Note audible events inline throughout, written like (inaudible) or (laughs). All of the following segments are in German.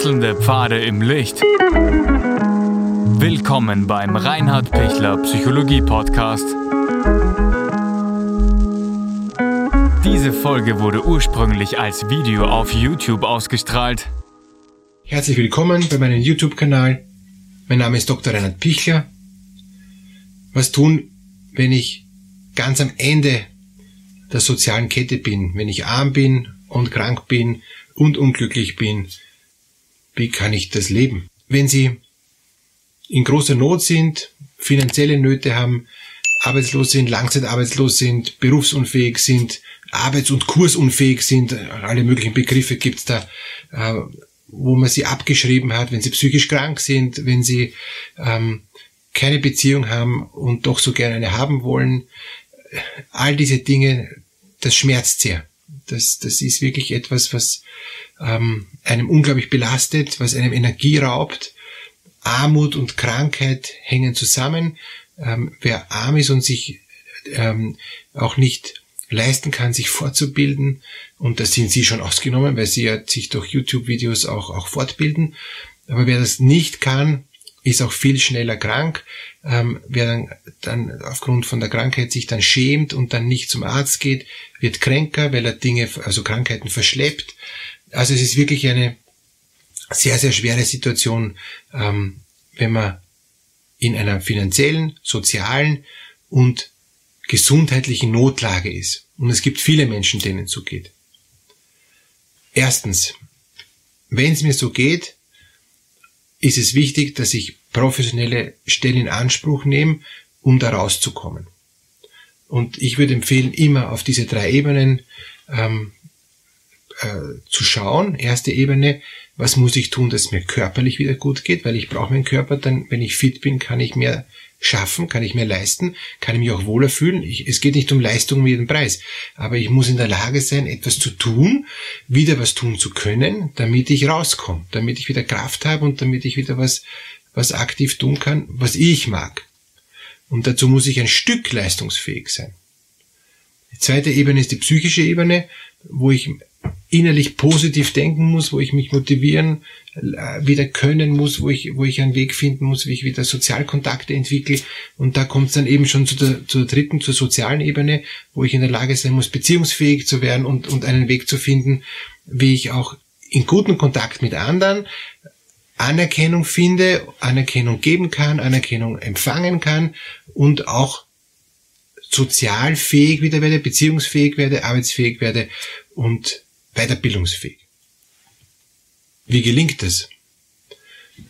Wechselnde Pfade im Licht. Willkommen beim Reinhard Pichler Psychologie Podcast. Diese Folge wurde ursprünglich als Video auf YouTube ausgestrahlt. Herzlich willkommen bei meinem YouTube-Kanal. Mein Name ist Dr. Reinhard Pichler. Was tun, wenn ich ganz am Ende der sozialen Kette bin, wenn ich arm bin und krank bin und unglücklich bin? Wie kann ich das leben? Wenn Sie in großer Not sind, finanzielle Nöte haben, arbeitslos sind, langzeitarbeitslos sind, berufsunfähig sind, arbeits- und kursunfähig sind, alle möglichen Begriffe gibt's da, äh, wo man sie abgeschrieben hat, wenn sie psychisch krank sind, wenn sie ähm, keine Beziehung haben und doch so gerne eine haben wollen. All diese Dinge, das schmerzt sehr. Das, das ist wirklich etwas, was ähm, einem unglaublich belastet, was einem Energie raubt. Armut und Krankheit hängen zusammen. Ähm, wer arm ist und sich ähm, auch nicht leisten kann, sich fortzubilden, und da sind Sie schon ausgenommen, weil Sie ja sich durch YouTube-Videos auch, auch fortbilden. Aber wer das nicht kann, ist auch viel schneller krank. Ähm, wer dann, dann aufgrund von der Krankheit sich dann schämt und dann nicht zum Arzt geht, wird kränker, weil er Dinge, also Krankheiten verschleppt. Also es ist wirklich eine sehr, sehr schwere Situation, ähm, wenn man in einer finanziellen, sozialen und gesundheitlichen Notlage ist. Und es gibt viele Menschen, denen es so geht. Erstens, wenn es mir so geht, ist es wichtig, dass ich professionelle Stellen in Anspruch nehme, um da rauszukommen. Und ich würde empfehlen, immer auf diese drei Ebenen ähm, äh, zu schauen. Erste Ebene, was muss ich tun, dass mir körperlich wieder gut geht, weil ich brauche meinen Körper, dann, wenn ich fit bin, kann ich mehr schaffen, kann ich mehr leisten, kann ich mich auch wohler fühlen. Ich, es geht nicht um Leistung um jeden Preis, aber ich muss in der Lage sein, etwas zu tun, wieder was tun zu können, damit ich rauskomme, damit ich wieder Kraft habe und damit ich wieder was, was aktiv tun kann, was ich mag. Und dazu muss ich ein Stück leistungsfähig sein. Die zweite Ebene ist die psychische Ebene, wo ich innerlich positiv denken muss, wo ich mich motivieren, äh, wieder können muss, wo ich, wo ich einen Weg finden muss, wie ich wieder Sozialkontakte entwickle. Und da kommt es dann eben schon zu der, zur dritten, zur sozialen Ebene, wo ich in der Lage sein muss, beziehungsfähig zu werden und, und einen Weg zu finden, wie ich auch in guten Kontakt mit anderen Anerkennung finde, Anerkennung geben kann, Anerkennung empfangen kann und auch sozial fähig wieder werde, beziehungsfähig werde, arbeitsfähig werde und weiterbildungsfähig. Wie gelingt es?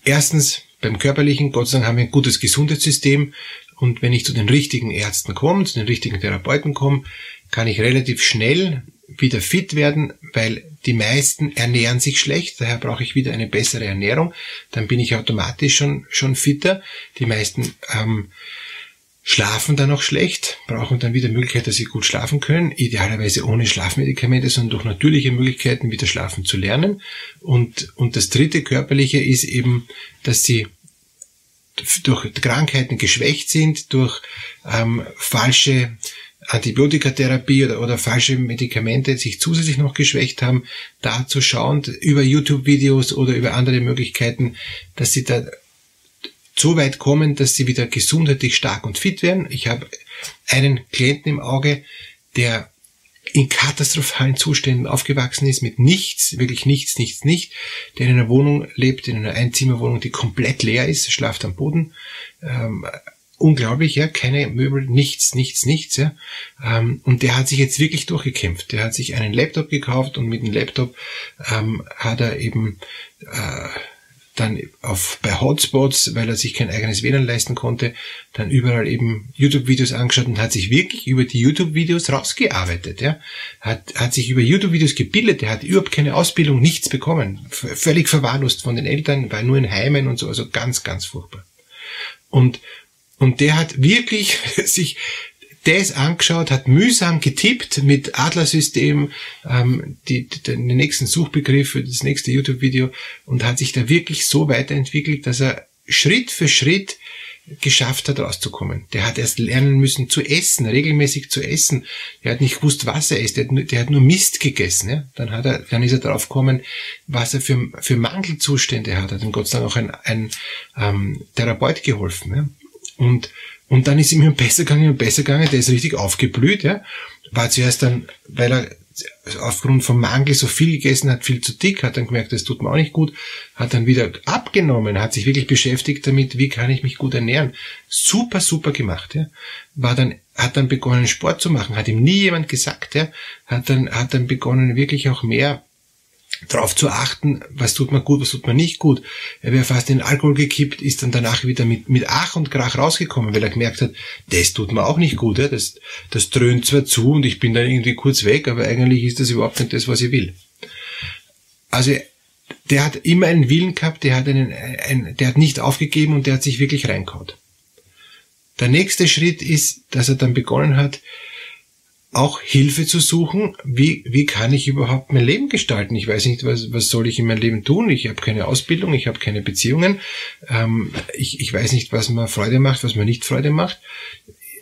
Erstens, beim körperlichen, Gott sei Dank haben wir ein gutes Gesundheitssystem und wenn ich zu den richtigen Ärzten komme, zu den richtigen Therapeuten komme, kann ich relativ schnell wieder fit werden, weil die meisten ernähren sich schlecht, daher brauche ich wieder eine bessere Ernährung, dann bin ich automatisch schon, schon fitter. Die meisten ähm, schlafen dann auch schlecht, brauchen dann wieder Möglichkeit, dass sie gut schlafen können, idealerweise ohne Schlafmedikamente, sondern durch natürliche Möglichkeiten wieder schlafen zu lernen. Und, und das dritte körperliche ist eben, dass sie durch Krankheiten geschwächt sind, durch ähm, falsche Antibiotikatherapie oder, oder falsche Medikamente sich zusätzlich noch geschwächt haben, da zu schauen, über YouTube-Videos oder über andere Möglichkeiten, dass sie da so weit kommen, dass sie wieder gesundheitlich stark und fit werden. Ich habe einen Klienten im Auge, der in katastrophalen Zuständen aufgewachsen ist, mit nichts, wirklich nichts, nichts, nicht, der in einer Wohnung lebt, in einer Einzimmerwohnung, die komplett leer ist, schlaft am Boden. Ähm, unglaublich, ja, keine Möbel, nichts, nichts, nichts, ja. Ähm, und der hat sich jetzt wirklich durchgekämpft. Der hat sich einen Laptop gekauft und mit dem Laptop ähm, hat er eben äh, dann auf, bei Hotspots, weil er sich kein eigenes WLAN leisten konnte, dann überall eben YouTube-Videos angeschaut und hat sich wirklich über die YouTube-Videos rausgearbeitet, ja. Hat, hat sich über YouTube-Videos gebildet, er hat überhaupt keine Ausbildung, nichts bekommen. V völlig verwahrlost von den Eltern, war nur in Heimen und so, also ganz, ganz furchtbar. Und, und der hat wirklich (laughs) sich das angeschaut, hat mühsam getippt mit Adler-System ähm, die, die, den nächsten Suchbegriff für das nächste YouTube-Video und hat sich da wirklich so weiterentwickelt, dass er Schritt für Schritt geschafft hat, rauszukommen. Der hat erst lernen müssen zu essen, regelmäßig zu essen. Der hat nicht gewusst, was er isst. Der hat nur, der hat nur Mist gegessen. Ja? Dann hat er, dann ist er drauf gekommen, was er für, für Mangelzustände hat. Hat ihm Gott sei Dank auch ein, ein ähm, Therapeut geholfen. Ja? Und, und dann ist ihm besser gegangen und besser gegangen. Der ist richtig aufgeblüht. Ja? War zuerst dann, weil er aufgrund vom Mangel so viel gegessen hat, viel zu dick, hat dann gemerkt, das tut mir auch nicht gut, hat dann wieder abgenommen, hat sich wirklich beschäftigt damit, wie kann ich mich gut ernähren. Super, super gemacht, ja. War dann, hat dann begonnen Sport zu machen, hat ihm nie jemand gesagt, ja. Hat dann, hat dann begonnen wirklich auch mehr darauf zu achten, was tut man gut, was tut man nicht gut. Er wäre fast in Alkohol gekippt, ist dann danach wieder mit, mit Ach und Krach rausgekommen, weil er gemerkt hat, das tut mir auch nicht gut. Ja? Das, das dröhnt zwar zu und ich bin dann irgendwie kurz weg, aber eigentlich ist das überhaupt nicht das, was ich will. Also der hat immer einen Willen gehabt, der hat, einen, ein, der hat nicht aufgegeben und der hat sich wirklich reinkaut. Der nächste Schritt ist, dass er dann begonnen hat, auch Hilfe zu suchen, wie, wie kann ich überhaupt mein Leben gestalten? Ich weiß nicht, was, was soll ich in meinem Leben tun? Ich habe keine Ausbildung, ich habe keine Beziehungen, ähm, ich, ich weiß nicht, was mir Freude macht, was mir nicht Freude macht.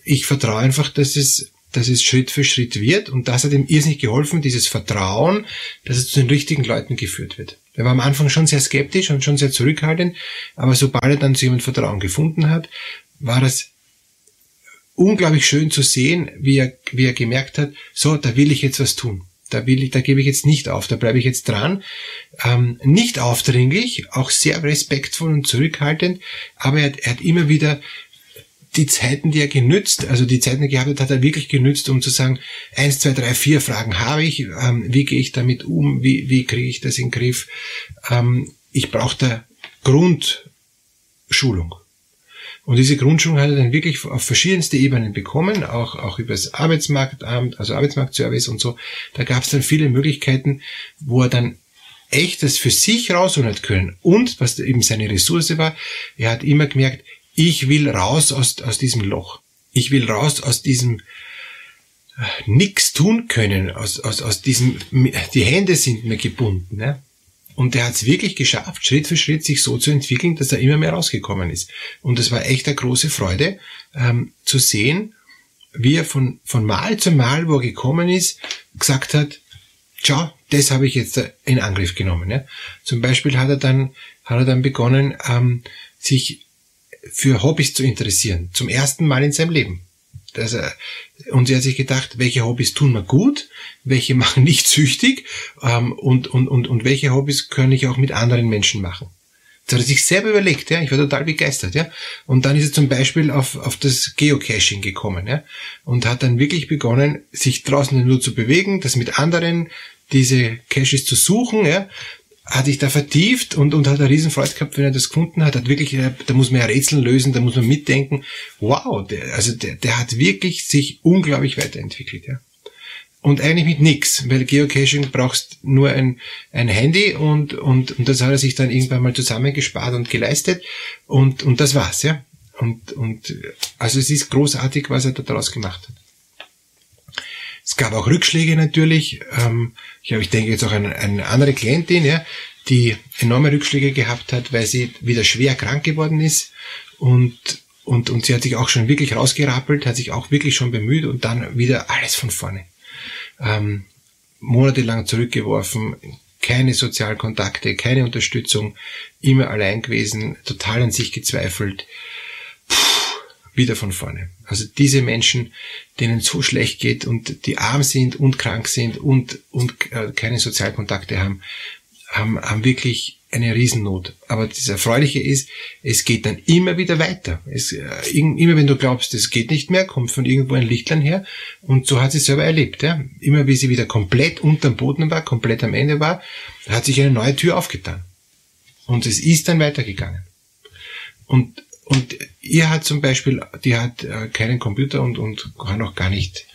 Ich vertraue einfach, dass es, dass es Schritt für Schritt wird und das hat ihm irrsinnig geholfen, dieses Vertrauen, dass es zu den richtigen Leuten geführt wird. Er war am Anfang schon sehr skeptisch und schon sehr zurückhaltend, aber sobald er dann zu jemandem Vertrauen gefunden hat, war das unglaublich schön zu sehen, wie er, wie er gemerkt hat, so, da will ich jetzt was tun. Da will ich, da gebe ich jetzt nicht auf, da bleibe ich jetzt dran. Ähm, nicht aufdringlich, auch sehr respektvoll und zurückhaltend, aber er, er hat immer wieder die Zeiten, die er genützt, also die Zeiten, die er gehabt hat, hat er wirklich genützt, um zu sagen, eins, zwei, drei, vier Fragen habe ich, ähm, wie gehe ich damit um, wie, wie kriege ich das in den Griff. Ähm, ich brauche da Grundschulung. Und diese Grundschulung hat er dann wirklich auf verschiedenste Ebenen bekommen, auch, auch über das Arbeitsmarktamt, also Arbeitsmarktservice und so. Da gab es dann viele Möglichkeiten, wo er dann echt das für sich rausholen hat können. Und was eben seine Ressource war, er hat immer gemerkt, ich will raus aus, aus diesem Loch. Ich will raus aus diesem äh, nix tun können, aus, aus, aus diesem, die Hände sind mir gebunden. Ne? Und der hat es wirklich geschafft, Schritt für Schritt sich so zu entwickeln, dass er immer mehr rausgekommen ist. Und es war echt eine große Freude ähm, zu sehen, wie er von, von Mal zu Mal, wo er gekommen ist, gesagt hat, schau, das habe ich jetzt in Angriff genommen. Ja. Zum Beispiel hat er dann, hat er dann begonnen, ähm, sich für Hobbys zu interessieren. Zum ersten Mal in seinem Leben. Das, und sie hat sich gedacht, welche Hobbys tun mir gut, welche (laughs) machen nicht süchtig ähm, und, und, und, und welche Hobbys kann ich auch mit anderen Menschen machen. Das hat er sich selber überlegt, ja. Ich war total begeistert, ja. Und dann ist er zum Beispiel auf, auf das Geocaching gekommen, ja. Und hat dann wirklich begonnen, sich draußen nur zu bewegen, das mit anderen diese Caches zu suchen, ja hat sich da vertieft und, und hat eine riesen Freude gehabt, wenn er das gefunden hat. Hat wirklich, äh, da muss man ja Rätsel lösen, da muss man mitdenken. Wow, der, also der, der hat wirklich sich unglaublich weiterentwickelt, ja. Und eigentlich mit nix, weil Geocaching brauchst nur ein, ein Handy und, und, und das hat er sich dann irgendwann mal zusammengespart und geleistet und, und das war's, ja. Und, und, also es ist großartig, was er da daraus gemacht hat. Es gab auch Rückschläge natürlich. Ähm, ich, ich denke jetzt auch an eine andere Klientin, ja, die enorme Rückschläge gehabt hat, weil sie wieder schwer krank geworden ist und und, und sie hat sich auch schon wirklich rausgerappelt, hat sich auch wirklich schon bemüht und dann wieder alles von vorne. Ähm, monatelang zurückgeworfen, keine Sozialkontakte, keine Unterstützung, immer allein gewesen, total an sich gezweifelt wieder von vorne. Also diese Menschen, denen so schlecht geht und die arm sind und krank sind und, und äh, keine Sozialkontakte haben, haben, haben wirklich eine Riesennot. Aber das Erfreuliche ist, es geht dann immer wieder weiter. Es, äh, immer wenn du glaubst, es geht nicht mehr, kommt von irgendwo ein Lichtlein her. Und so hat sie es selber erlebt. Ja. Immer wie sie wieder komplett unterm Boden war, komplett am Ende war, hat sich eine neue Tür aufgetan. Und es ist dann weitergegangen. Und und ihr hat zum Beispiel, die hat äh, keinen Computer und, und kann auch gar nicht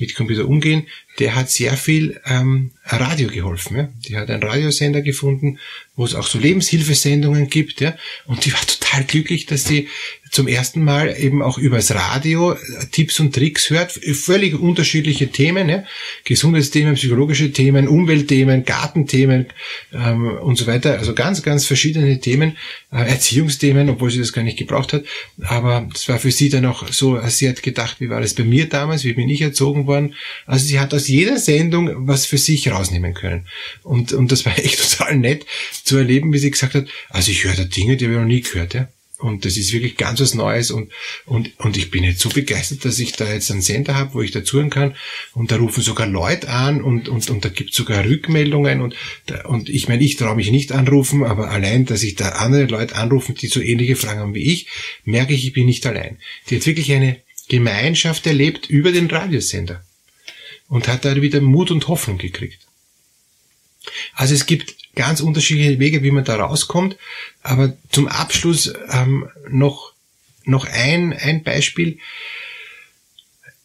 mit Computer umgehen, der hat sehr viel ähm, Radio geholfen. Ja? Die hat einen Radiosender gefunden, wo es auch so Lebenshilfesendungen gibt. Ja? Und die war total glücklich, dass sie zum ersten Mal eben auch übers Radio äh, Tipps und Tricks hört, völlig unterschiedliche Themen, ja? Gesundheitsthemen, psychologische Themen, Umweltthemen, Gartenthemen ähm, und so weiter. Also ganz, ganz verschiedene Themen, äh, Erziehungsthemen, obwohl sie das gar nicht gebraucht hat. Aber das war für sie dann auch so, sie hat gedacht, wie war das bei mir damals, wie bin ich erzogen worden. Also sie hat aus jeder Sendung was für sich rausnehmen können. Und, und das war (laughs) echt total nett zu erleben, wie sie gesagt hat, also ich höre da Dinge, die habe ich noch nie gehört. Ja? Und das ist wirklich ganz was Neues und, und, und ich bin jetzt so begeistert, dass ich da jetzt einen Sender habe, wo ich dazuhören kann und da rufen sogar Leute an und, und, und da gibt sogar Rückmeldungen und, und ich meine, ich traue mich nicht anrufen, aber allein, dass ich da andere Leute anrufen, die so ähnliche Fragen haben wie ich, merke ich, ich bin nicht allein. Die hat wirklich eine Gemeinschaft erlebt über den Radiosender und hat da wieder Mut und Hoffnung gekriegt. Also es gibt ganz unterschiedliche Wege, wie man da rauskommt. Aber zum Abschluss ähm, noch, noch ein, ein Beispiel.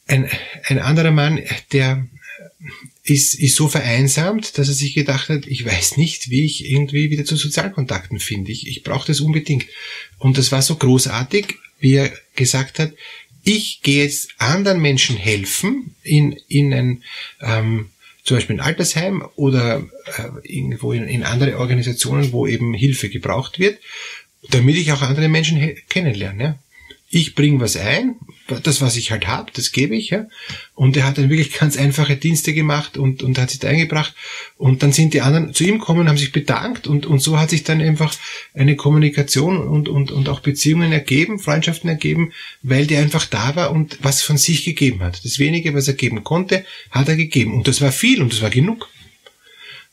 Ein, ein anderer Mann, der ist, ist so vereinsamt, dass er sich gedacht hat, ich weiß nicht, wie ich irgendwie wieder zu Sozialkontakten finde. Ich, ich brauche das unbedingt. Und das war so großartig, wie er gesagt hat, ich gehe jetzt anderen Menschen helfen in, in ein, ähm, zum Beispiel ein Altersheim oder äh, irgendwo in, in andere Organisationen, wo eben Hilfe gebraucht wird, damit ich auch andere Menschen kennenlerne. Ja? Ich bringe was ein, das, was ich halt habe, das gebe ich, ja. Und er hat dann wirklich ganz einfache Dienste gemacht und, und hat sich da eingebracht. Und dann sind die anderen zu ihm gekommen, haben sich bedankt und, und so hat sich dann einfach eine Kommunikation und, und, und auch Beziehungen ergeben, Freundschaften ergeben, weil der einfach da war und was von sich gegeben hat. Das wenige, was er geben konnte, hat er gegeben. Und das war viel und das war genug.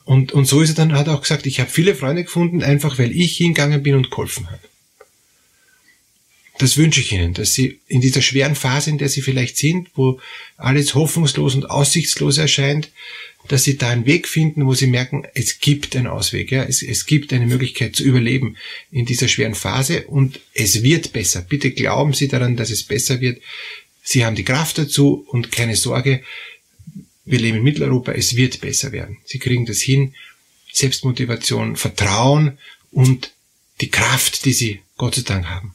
Und, und so ist er dann, hat er auch gesagt, ich habe viele Freunde gefunden, einfach weil ich hingegangen bin und geholfen habe das wünsche ich Ihnen, dass Sie in dieser schweren Phase, in der Sie vielleicht sind, wo alles hoffnungslos und aussichtslos erscheint, dass Sie da einen Weg finden, wo Sie merken, es gibt einen Ausweg, ja, es, es gibt eine Möglichkeit zu überleben in dieser schweren Phase und es wird besser. Bitte glauben Sie daran, dass es besser wird. Sie haben die Kraft dazu und keine Sorge, wir leben in Mitteleuropa, es wird besser werden. Sie kriegen das hin. Selbstmotivation, Vertrauen und die Kraft, die Sie Gott sei Dank haben.